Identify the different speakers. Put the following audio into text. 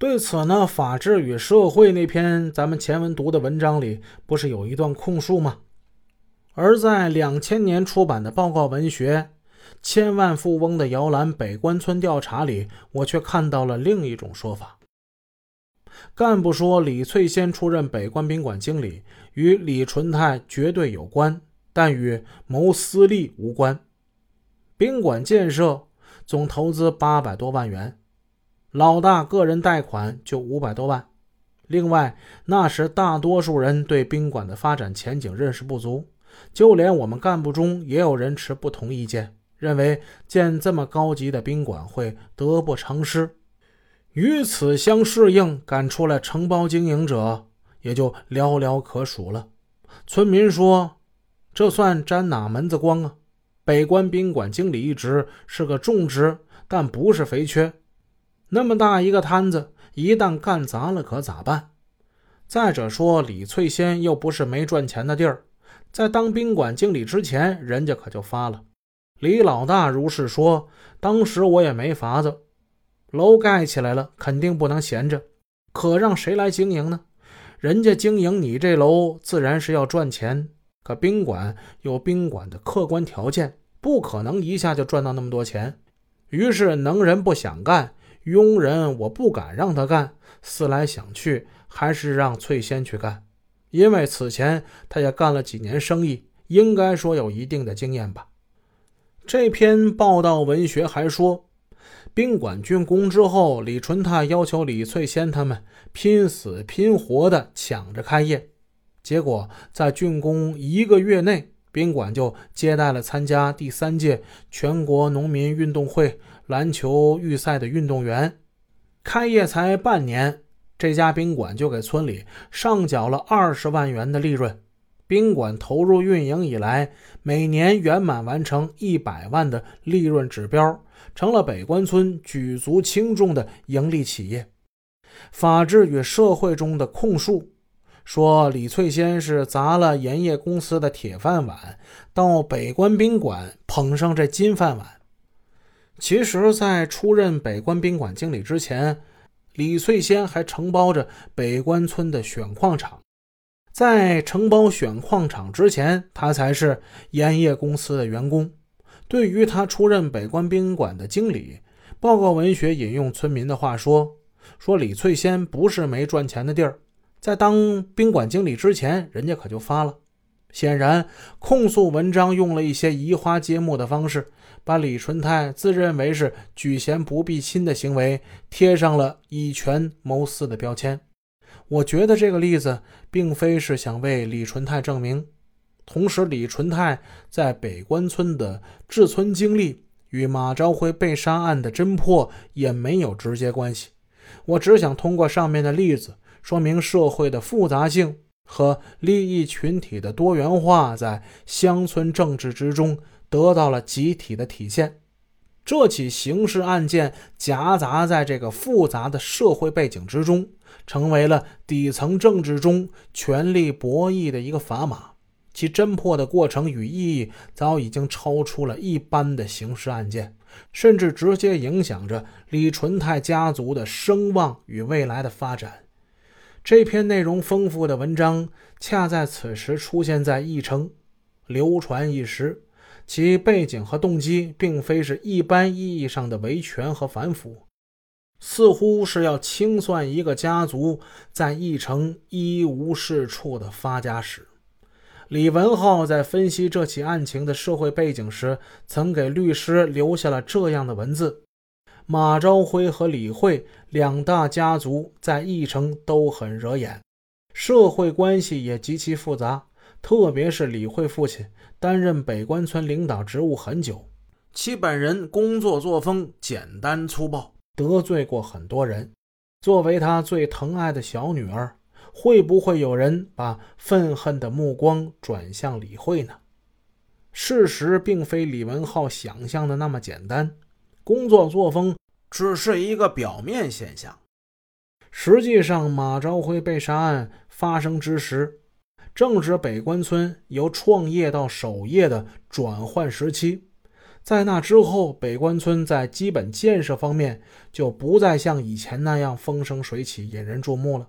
Speaker 1: 对此呢，《法治与社会》那篇咱们前文读的文章里，不是有一段控诉吗？而在两千年出版的报告文学《千万富翁的摇篮：北关村调查》里，我却看到了另一种说法。干部说，李翠仙出任北关宾馆经理，与李纯泰绝对有关，但与谋私利无关。宾馆建设总投资八百多万元，老大个人贷款就五百多万。另外，那时大多数人对宾馆的发展前景认识不足。就连我们干部中也有人持不同意见，认为建这么高级的宾馆会得不偿失。与此相适应，敢出来承包经营者也就寥寥可数了。村民说：“这算沾哪门子光啊？北关宾馆经理一职是个重职，但不是肥缺。那么大一个摊子，一旦干砸了，可咋办？再者说，李翠仙又不是没赚钱的地儿。”在当宾馆经理之前，人家可就发了。李老大如是说，当时我也没法子。楼盖起来了，肯定不能闲着，可让谁来经营呢？人家经营你这楼，自然是要赚钱。可宾馆有宾馆的客观条件，不可能一下就赚到那么多钱。于是能人不想干，佣人我不敢让他干。思来想去，还是让翠仙去干。因为此前他也干了几年生意，应该说有一定的经验吧。这篇报道文学还说，宾馆竣工之后，李纯泰要求李翠仙他们拼死拼活的抢着开业。结果在竣工一个月内，宾馆就接待了参加第三届全国农民运动会篮球预赛的运动员。开业才半年。这家宾馆就给村里上缴了二十万元的利润。宾馆投入运营以来，每年圆满完成一百万的利润指标，成了北关村举足轻重的盈利企业。法治与社会中的控诉说，李翠仙是砸了盐业公司的铁饭碗，到北关宾馆捧上这金饭碗。其实，在出任北关宾馆经理之前，李翠仙还承包着北关村的选矿场，在承包选矿场之前，他才是盐业公司的员工。对于他出任北关宾馆的经理，报告文学引用村民的话说：“说李翠仙不是没赚钱的地儿，在当宾馆经理之前，人家可就发了。”显然，控诉文章用了一些移花接木的方式。把李纯泰自认为是举贤不避亲的行为贴上了以权谋私的标签。我觉得这个例子并非是想为李纯泰证明，同时李纯泰在北关村的治村经历与马朝辉被杀案的侦破也没有直接关系。我只想通过上面的例子说明社会的复杂性和利益群体的多元化在乡村政治之中。得到了集体的体现。这起刑事案件夹杂在这个复杂的社会背景之中，成为了底层政治中权力博弈的一个砝码。其侦破的过程与意义早已经超出了一般的刑事案件，甚至直接影响着李纯泰家族的声望与未来的发展。这篇内容丰富的文章，恰在此时出现在义城，流传一时。其背景和动机并非是一般意义上的维权和反腐，似乎是要清算一个家族在义城一无是处的发家史。李文浩在分析这起案情的社会背景时，曾给律师留下了这样的文字：马朝辉和李慧两大家族在义城都很惹眼，社会关系也极其复杂，特别是李慧父亲。担任北关村领导职务很久，其本人工作作风简单粗暴，得罪过很多人。作为他最疼爱的小女儿，会不会有人把愤恨的目光转向李慧呢？事实并非李文浩想象的那么简单，工作作风只是一个表面现象。实际上，马朝辉被杀案发生之时。正值北关村由创业到守业的转换时期，在那之后，北关村在基本建设方面就不再像以前那样风生水起、引人注目了。